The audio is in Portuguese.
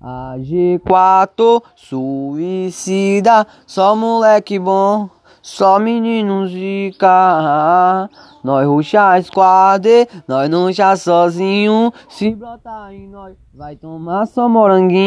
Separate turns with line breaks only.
A G4 suicida, só moleque bom, só menino zica. Nós ruxa a squad, nós não já sozinho. Se brotar em nós, vai tomar só moranguinho.